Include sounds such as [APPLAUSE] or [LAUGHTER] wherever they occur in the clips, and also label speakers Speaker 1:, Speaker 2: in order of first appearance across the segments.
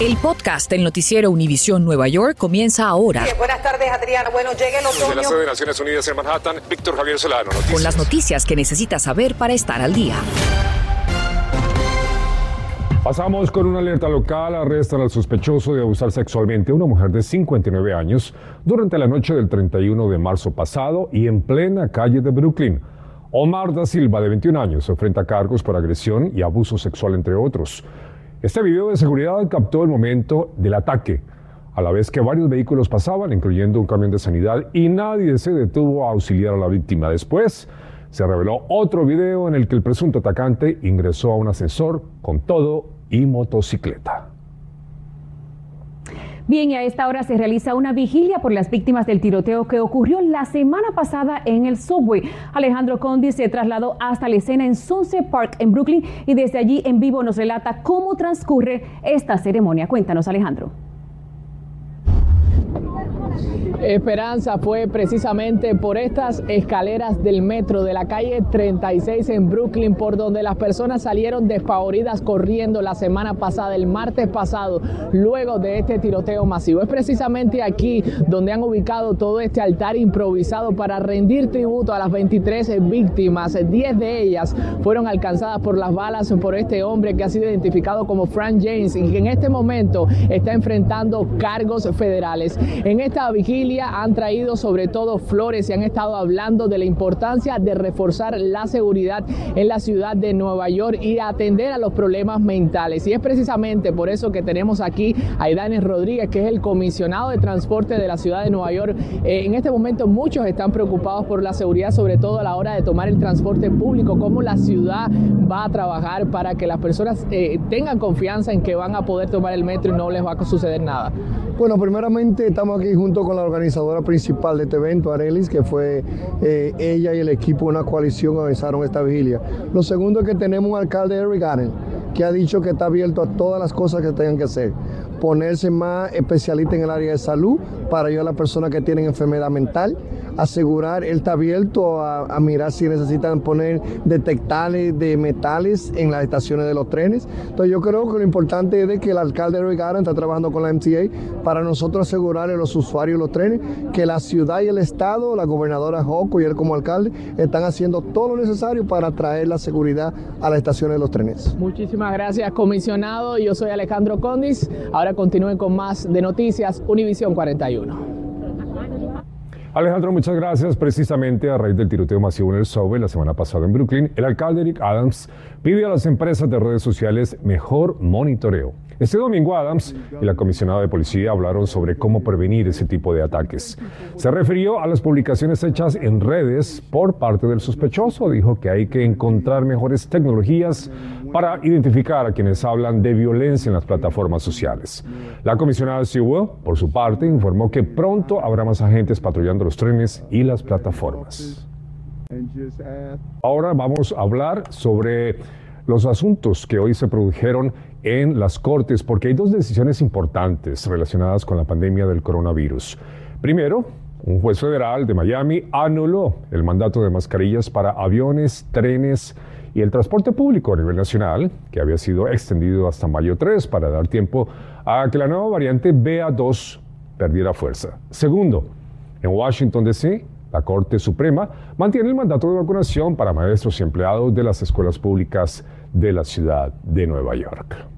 Speaker 1: El podcast del noticiero Univisión Nueva York comienza ahora.
Speaker 2: buenas tardes, Adriana. Bueno, llega el otoño.
Speaker 3: De la sede de Naciones Unidas en Manhattan, Víctor Javier Solano. Noticias.
Speaker 1: Con las noticias que necesitas saber para estar al día.
Speaker 4: Pasamos con una alerta local. Arrestan al sospechoso de abusar sexualmente a una mujer de 59 años durante la noche del 31 de marzo pasado y en plena calle de Brooklyn. Omar da Silva, de 21 años, se enfrenta a cargos por agresión y abuso sexual, entre otros. Este video de seguridad captó el momento del ataque, a la vez que varios vehículos pasaban, incluyendo un camión de sanidad, y nadie se detuvo a auxiliar a la víctima. Después, se reveló otro video en el que el presunto atacante ingresó a un ascensor con todo y motocicleta.
Speaker 5: Bien, y a esta hora se realiza una vigilia por las víctimas del tiroteo que ocurrió la semana pasada en el subway. Alejandro Condi se trasladó hasta la escena en Sunset Park en Brooklyn y desde allí en vivo nos relata cómo transcurre esta ceremonia. Cuéntanos, Alejandro.
Speaker 6: Esperanza fue precisamente por estas escaleras del metro de la calle 36 en Brooklyn, por donde las personas salieron despavoridas corriendo la semana pasada, el martes pasado, luego de este tiroteo masivo. Es precisamente aquí donde han ubicado todo este altar improvisado para rendir tributo a las 23 víctimas. 10 de ellas fueron alcanzadas por las balas por este hombre que ha sido identificado como Frank James y que en este momento está enfrentando cargos federales. En esta vigilia han traído sobre todo flores y han estado hablando de la importancia de reforzar la seguridad en la ciudad de Nueva York y atender a los problemas mentales. Y es precisamente por eso que tenemos aquí a Idanes Rodríguez, que es el comisionado de transporte de la ciudad de Nueva York. Eh, en este momento muchos están preocupados por la seguridad, sobre todo a la hora de tomar el transporte público, cómo la ciudad va a trabajar para que las personas eh, tengan confianza en que van a poder tomar el metro y no les va a suceder nada.
Speaker 7: Bueno, primeramente estamos aquí junto con la organizadora principal de este evento, Arelis, que fue eh, ella y el equipo de una coalición que organizaron esta vigilia. Lo segundo es que tenemos un alcalde, Eric Garden, que ha dicho que está abierto a todas las cosas que tengan que hacer ponerse más especialista en el área de salud para ayudar a las personas que tienen enfermedad mental, asegurar, él está abierto a, mirar si necesitan poner detectores de metales en las estaciones de los trenes. Entonces yo creo que lo importante es que el alcalde de Garden está trabajando con la MTA para nosotros asegurar a los usuarios de los trenes que la ciudad y el estado, la gobernadora Joco y él como alcalde están haciendo todo lo necesario para traer la seguridad a las estaciones de los trenes.
Speaker 6: Muchísimas gracias, comisionado. Yo soy Alejandro Condis. Ahora continúen con más de Noticias Univisión 41.
Speaker 4: Alejandro, muchas gracias. Precisamente a raíz del tiroteo masivo en el subway la semana pasada en Brooklyn, el alcalde Eric Adams pide a las empresas de redes sociales mejor monitoreo. Este domingo Adams y la comisionada de policía hablaron sobre cómo prevenir ese tipo de ataques. Se refirió a las publicaciones hechas en redes por parte del sospechoso. Dijo que hay que encontrar mejores tecnologías para identificar a quienes hablan de violencia en las plataformas sociales. La comisionada Sewell, por su parte, informó que pronto habrá más agentes patrullando los trenes y las plataformas. Ahora vamos a hablar sobre los asuntos que hoy se produjeron en las Cortes, porque hay dos decisiones importantes relacionadas con la pandemia del coronavirus. Primero, un juez federal de Miami anuló el mandato de mascarillas para aviones, trenes y el transporte público a nivel nacional, que había sido extendido hasta mayo 3 para dar tiempo a que la nueva variante BA2 perdiera fuerza. Segundo, en Washington, D.C., la Corte Suprema mantiene el mandato de vacunación para maestros y empleados de las escuelas públicas de la ciudad de Nueva York.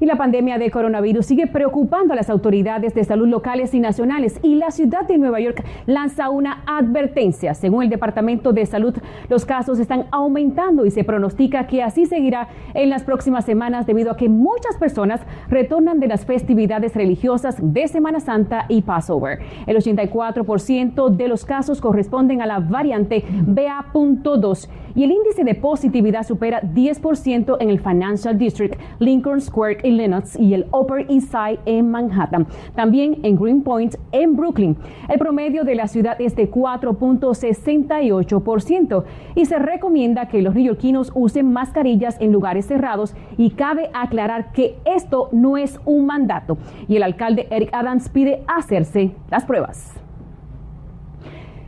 Speaker 5: Y la pandemia de coronavirus sigue preocupando a las autoridades de salud locales y nacionales y la ciudad de Nueva York lanza una advertencia. Según el Departamento de Salud, los casos están aumentando y se pronostica que así seguirá en las próximas semanas debido a que muchas personas retornan de las festividades religiosas de Semana Santa y Passover. El 84% de los casos corresponden a la variante BA.2 y el índice de positividad supera 10% en el Financial District, Lincoln Square en Lenox y el Upper East Side en Manhattan. También en Greenpoint en Brooklyn. El promedio de la ciudad es de 4.68% y se recomienda que los neoyorquinos usen mascarillas en lugares cerrados y cabe aclarar que esto no es un mandato y el alcalde Eric Adams pide hacerse las pruebas.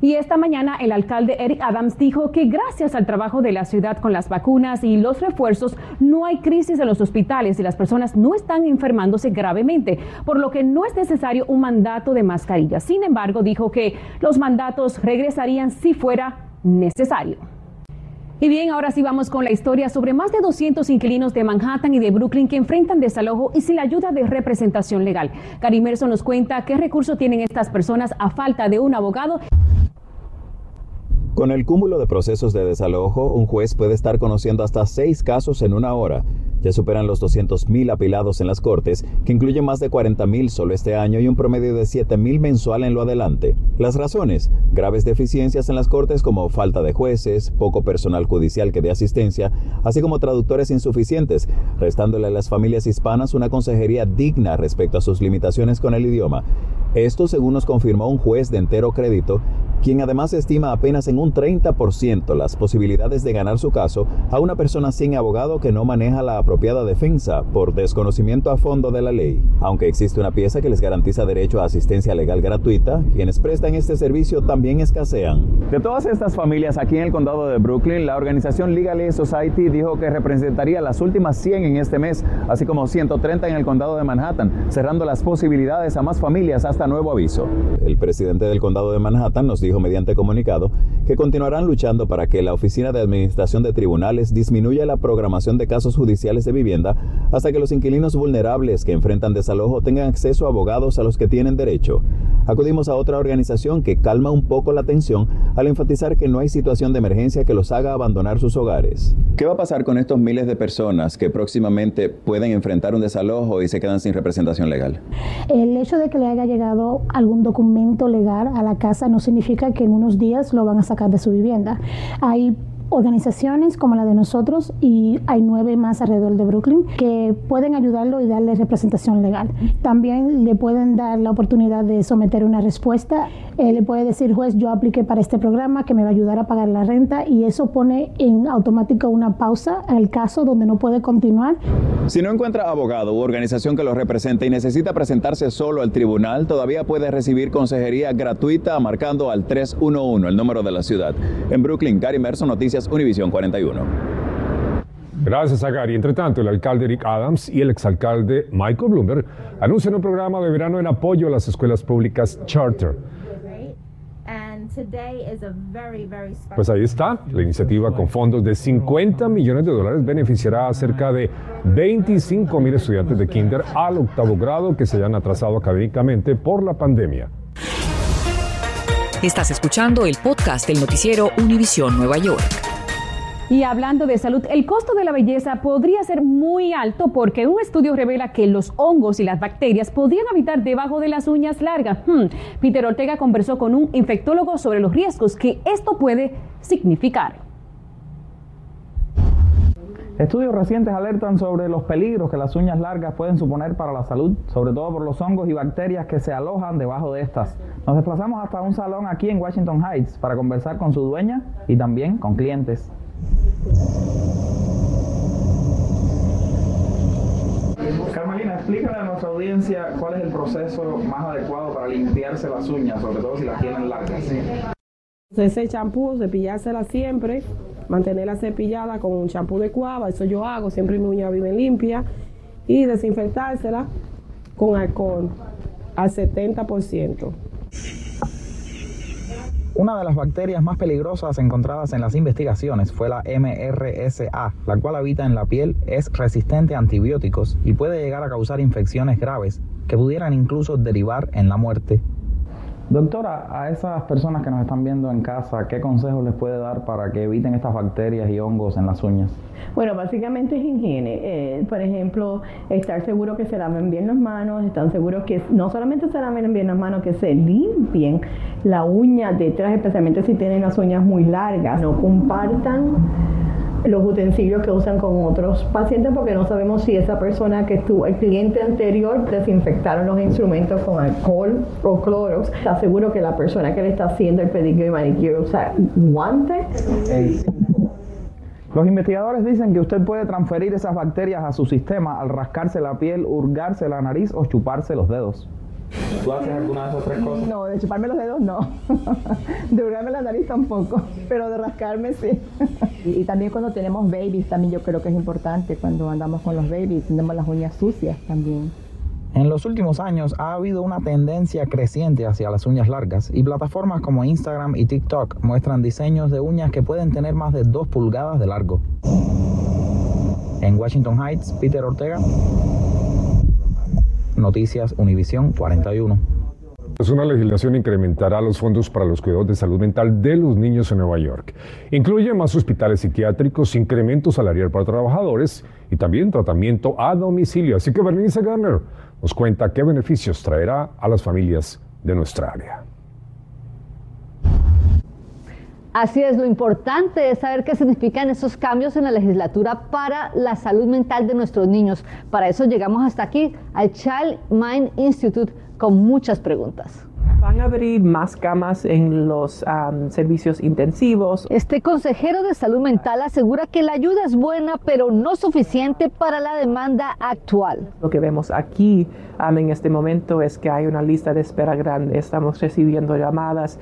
Speaker 5: Y esta mañana el alcalde Eric Adams dijo que gracias al trabajo de la ciudad con las vacunas y los refuerzos, no hay crisis en los hospitales y las personas no están enfermándose gravemente, por lo que no es necesario un mandato de mascarilla. Sin embargo, dijo que los mandatos regresarían si fuera necesario. Y bien, ahora sí vamos con la historia sobre más de 200 inquilinos de Manhattan y de Brooklyn que enfrentan desalojo y sin la ayuda de representación legal. Carimerso nos cuenta qué recursos tienen estas personas a falta de un abogado.
Speaker 8: Con el cúmulo de procesos de desalojo, un juez puede estar conociendo hasta seis casos en una hora. Ya superan los 200.000 apilados en las cortes, que incluyen más de 40.000 solo este año y un promedio de 7.000 mensual en lo adelante. Las razones, graves deficiencias en las cortes como falta de jueces, poco personal judicial que dé asistencia, así como traductores insuficientes, restándole a las familias hispanas una consejería digna respecto a sus limitaciones con el idioma. Esto según nos confirmó un juez de entero crédito, quien además estima apenas en un 30% las posibilidades de ganar su caso a una persona sin abogado que no maneja la apropiada defensa por desconocimiento a fondo de la ley. Aunque existe una pieza que les garantiza derecho a asistencia legal gratuita, quienes prestan este servicio también escasean. De todas estas familias aquí en el condado de Brooklyn, la organización Legal Aid Society dijo que representaría las últimas 100 en este mes, así como 130 en el condado de Manhattan, cerrando las posibilidades a más familias hasta nuevo aviso. El presidente del condado de Manhattan nos dijo mediante comunicado que continuarán luchando para que la Oficina de Administración de Tribunales disminuya la programación de casos judiciales de vivienda hasta que los inquilinos vulnerables que enfrentan desalojo tengan acceso a abogados a los que tienen derecho. Acudimos a otra organización que calma un poco la tensión al enfatizar que no hay situación de emergencia que los haga abandonar sus hogares. ¿Qué va a pasar con estos miles de personas que próximamente pueden enfrentar un desalojo y se quedan sin representación legal?
Speaker 9: El hecho de que le haya llegado algún documento legal a la casa no significa que en unos días lo van a sacar de su vivienda. Hay organizaciones como la de nosotros y hay nueve más alrededor de Brooklyn que pueden ayudarlo y darle representación legal. También le pueden dar la oportunidad de someter una respuesta. Eh, le puede decir, juez, yo apliqué para este programa que me va a ayudar a pagar la renta y eso pone en automático una pausa al caso donde no puede continuar.
Speaker 8: Si no encuentra abogado u organización que lo represente y necesita presentarse solo al tribunal, todavía puede recibir consejería gratuita marcando al 311, el número de la ciudad. En Brooklyn, Gary Merson, Noticias Univisión 41.
Speaker 4: Gracias a Gary. Entre tanto, el alcalde Eric Adams y el exalcalde Michael Bloomberg anuncian un programa de verano en apoyo a las escuelas públicas charter. Pues ahí está, la iniciativa con fondos de 50 millones de dólares beneficiará a cerca de 25 mil estudiantes de kinder al octavo grado que se hayan atrasado académicamente por la pandemia.
Speaker 1: Estás escuchando el podcast del noticiero Univisión Nueva York.
Speaker 5: Y hablando de salud, el costo de la belleza podría ser muy alto porque un estudio revela que los hongos y las bacterias podrían habitar debajo de las uñas largas. Hmm. Peter Ortega conversó con un infectólogo sobre los riesgos que esto puede significar.
Speaker 10: Estudios recientes alertan sobre los peligros que las uñas largas pueden suponer para la salud, sobre todo por los hongos y bacterias que se alojan debajo de estas. Nos desplazamos hasta un salón aquí en Washington Heights para conversar con su dueña y también con clientes. Carmelina, explícale a nuestra audiencia cuál es el proceso más adecuado para limpiarse las uñas, sobre todo si las tienen largas.
Speaker 11: Ese champú, cepillársela siempre, mantenerla cepillada con un champú de cuava, eso yo hago, siempre mi uña vive limpia, y desinfectársela con alcohol al 70%.
Speaker 10: Una de las bacterias más peligrosas encontradas en las investigaciones fue la MRSA, la cual habita en la piel, es resistente a antibióticos y puede llegar a causar infecciones graves que pudieran incluso derivar en la muerte. Doctora, a esas personas que nos están viendo en casa, ¿qué consejos les puede dar para que eviten estas bacterias y hongos en las uñas?
Speaker 11: Bueno, básicamente es higiene. Eh, por ejemplo, estar seguro que se laven bien las manos, están seguros que no solamente se laven bien las manos, que se limpien la uña detrás, especialmente si tienen las uñas muy largas. No compartan los utensilios que usan con otros pacientes porque no sabemos si esa persona que estuvo, el cliente anterior, desinfectaron los instrumentos con alcohol o clorox. Está seguro que la persona que le está haciendo el pedicure y manicure usa guantes.
Speaker 10: Los investigadores dicen que usted puede transferir esas bacterias a su sistema al rascarse la piel, hurgarse la nariz o chuparse los dedos. ¿Tú haces alguna de esas tres cosas?
Speaker 11: No, de chuparme los dedos no. [LAUGHS] de hurgarme la nariz tampoco, pero de rascarme sí. y, también cuando tenemos babies, también yo creo que es importante cuando andamos con los babies, tenemos las uñas sucias también.
Speaker 10: En los últimos años ha habido una tendencia creciente hacia las uñas largas y plataformas como Instagram y TikTok muestran diseños de uñas que pueden tener más de 2 pulgadas de largo. En Washington Heights, Peter Ortega, Noticias Univisión 41.
Speaker 4: Es una legislación incrementará los fondos para los cuidados de salud mental de los niños en Nueva York. Incluye más hospitales psiquiátricos, incremento salarial para trabajadores y también tratamiento a domicilio. Así que Bernice Garner nos cuenta qué beneficios traerá a las familias de nuestra área.
Speaker 12: Así es, lo importante es saber qué significan esos cambios en la legislatura para la salud mental de nuestros niños. Para eso llegamos hasta aquí, al Child Mind Institute, con muchas preguntas.
Speaker 13: Van a abrir más camas en los servicios intensivos.
Speaker 12: Este consejero de salud mental asegura que la ayuda es buena, pero no suficiente para la demanda actual.
Speaker 13: Lo que vemos aquí en este momento es que hay una lista de espera grande. Estamos recibiendo llamadas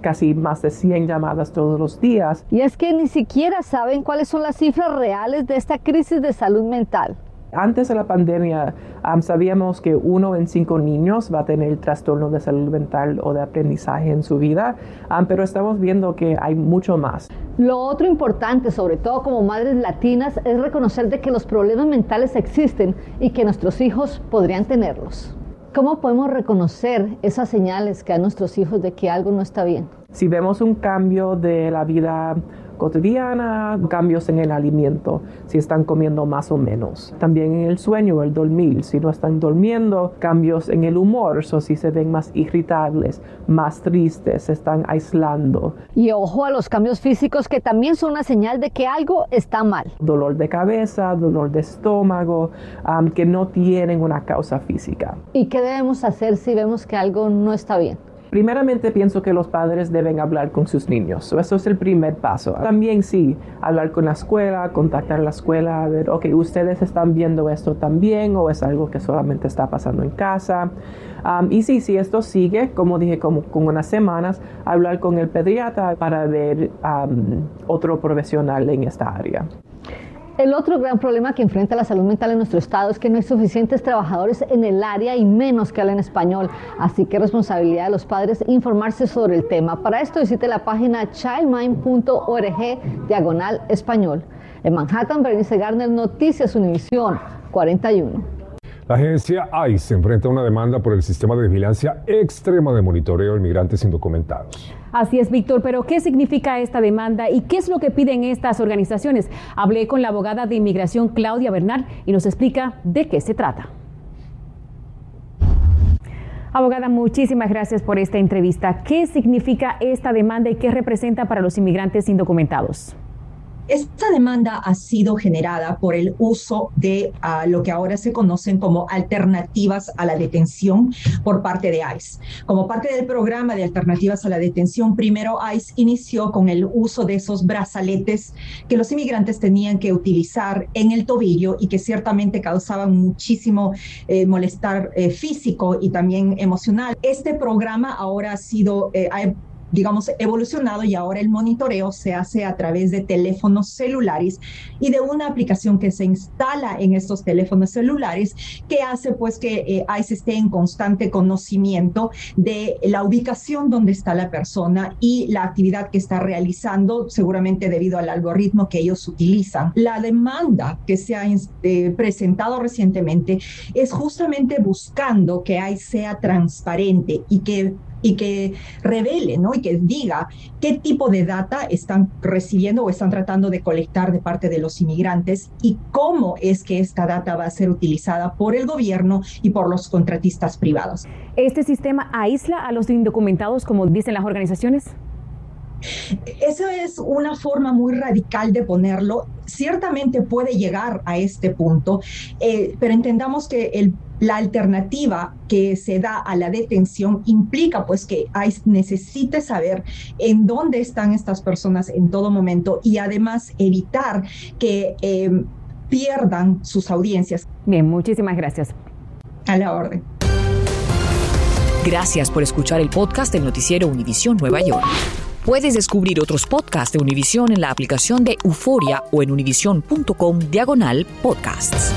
Speaker 13: casi más de 100 llamadas todos los días.
Speaker 12: Y es que ni siquiera saben cuáles son las cifras reales de esta crisis de salud mental.
Speaker 13: Antes de la pandemia sabíamos que uno en cinco niños va a tener trastorno de salud mental o de aprendizaje en su vida, pero estamos viendo que hay mucho más.
Speaker 12: Lo otro importante, sobre todo como madres latinas, es reconocer de que los problemas mentales existen y que nuestros hijos podrían tenerlos. ¿Cómo podemos reconocer esas señales que dan nuestros hijos de que algo no está bien?
Speaker 13: Si vemos un cambio de la vida cotidiana, cambios en el alimento, si están comiendo más o menos. También en el sueño, el dormir, si no están durmiendo, cambios en el humor, o si se ven más irritables, más tristes, se están aislando.
Speaker 12: Y ojo a los cambios físicos que también son una señal de que algo está mal.
Speaker 13: Dolor de cabeza, dolor de estómago, que no tienen una causa física.
Speaker 12: ¿Y qué debemos hacer si vemos que algo no está bien?
Speaker 13: Primeramente pienso que los padres deben hablar con sus niños. Eso es el primer paso. También sí, hablar con la escuela, contactar la escuela, a ver, ok, ustedes están viendo esto también o es algo que solamente está pasando en casa. y sí, si esto sigue, como dije, como con unas semanas, hablar con el pediatra para ver otro profesional en esta área.
Speaker 12: El otro gran problema que enfrenta la salud mental en nuestro estado es que no hay suficientes trabajadores en el área y menos que hablen español. Así que es responsabilidad de los padres informarse sobre el tema. Para esto visite la página childmind.org diagonal español. En Manhattan, Bernice Garner, Noticias Univisión 41.
Speaker 4: La agencia ICE enfrenta una demanda por el sistema de vigilancia extrema de monitoreo de inmigrantes indocumentados.
Speaker 5: Así es, Víctor, pero ¿qué significa esta demanda y qué es lo que piden estas organizaciones? Hablé con la abogada de inmigración Claudia Bernard y nos explica de qué se trata. Abogada, muchísimas gracias por esta entrevista. ¿Qué significa esta demanda y qué representa para los inmigrantes indocumentados?
Speaker 14: Esta demanda ha sido generada por el uso de ah, lo que ahora se conocen como alternativas a la detención por parte de ICE. Como parte del programa de alternativas a la detención, primero ICE inició con el uso de esos brazaletes que los inmigrantes tenían que utilizar en el tobillo y que ciertamente causaban muchísimo eh, molestar eh, físico y también emocional. Este programa ahora ha sido, eh, digamos, evolucionado y ahora el monitoreo se hace a través de teléfonos celulares y de una aplicación que se instala en estos teléfonos celulares que hace pues que eh, ICE esté en constante conocimiento de la ubicación donde está la persona y la actividad que está realizando, seguramente debido al algoritmo que ellos utilizan. La demanda que se ha eh, presentado recientemente es justamente buscando que ICE sea transparente y que y que revele, ¿no? Y que diga qué tipo de data están recibiendo o están tratando de colectar de parte de los inmigrantes y cómo es que esta data va a ser utilizada por el gobierno y por los contratistas privados.
Speaker 5: ¿Este sistema aísla a los indocumentados, como dicen las organizaciones?
Speaker 14: Esa es una forma muy radical de ponerlo. Ciertamente puede llegar a este punto, eh, pero entendamos que el la alternativa que se da a la detención implica pues que ICE necesite saber en dónde están estas personas en todo momento y además evitar que eh, pierdan sus audiencias.
Speaker 5: Bien, muchísimas gracias.
Speaker 14: A la orden.
Speaker 1: Gracias por escuchar el podcast del noticiero Univisión Nueva York. Puedes descubrir otros podcasts de Univisión en la aplicación de Euforia o en univision.com diagonal podcasts.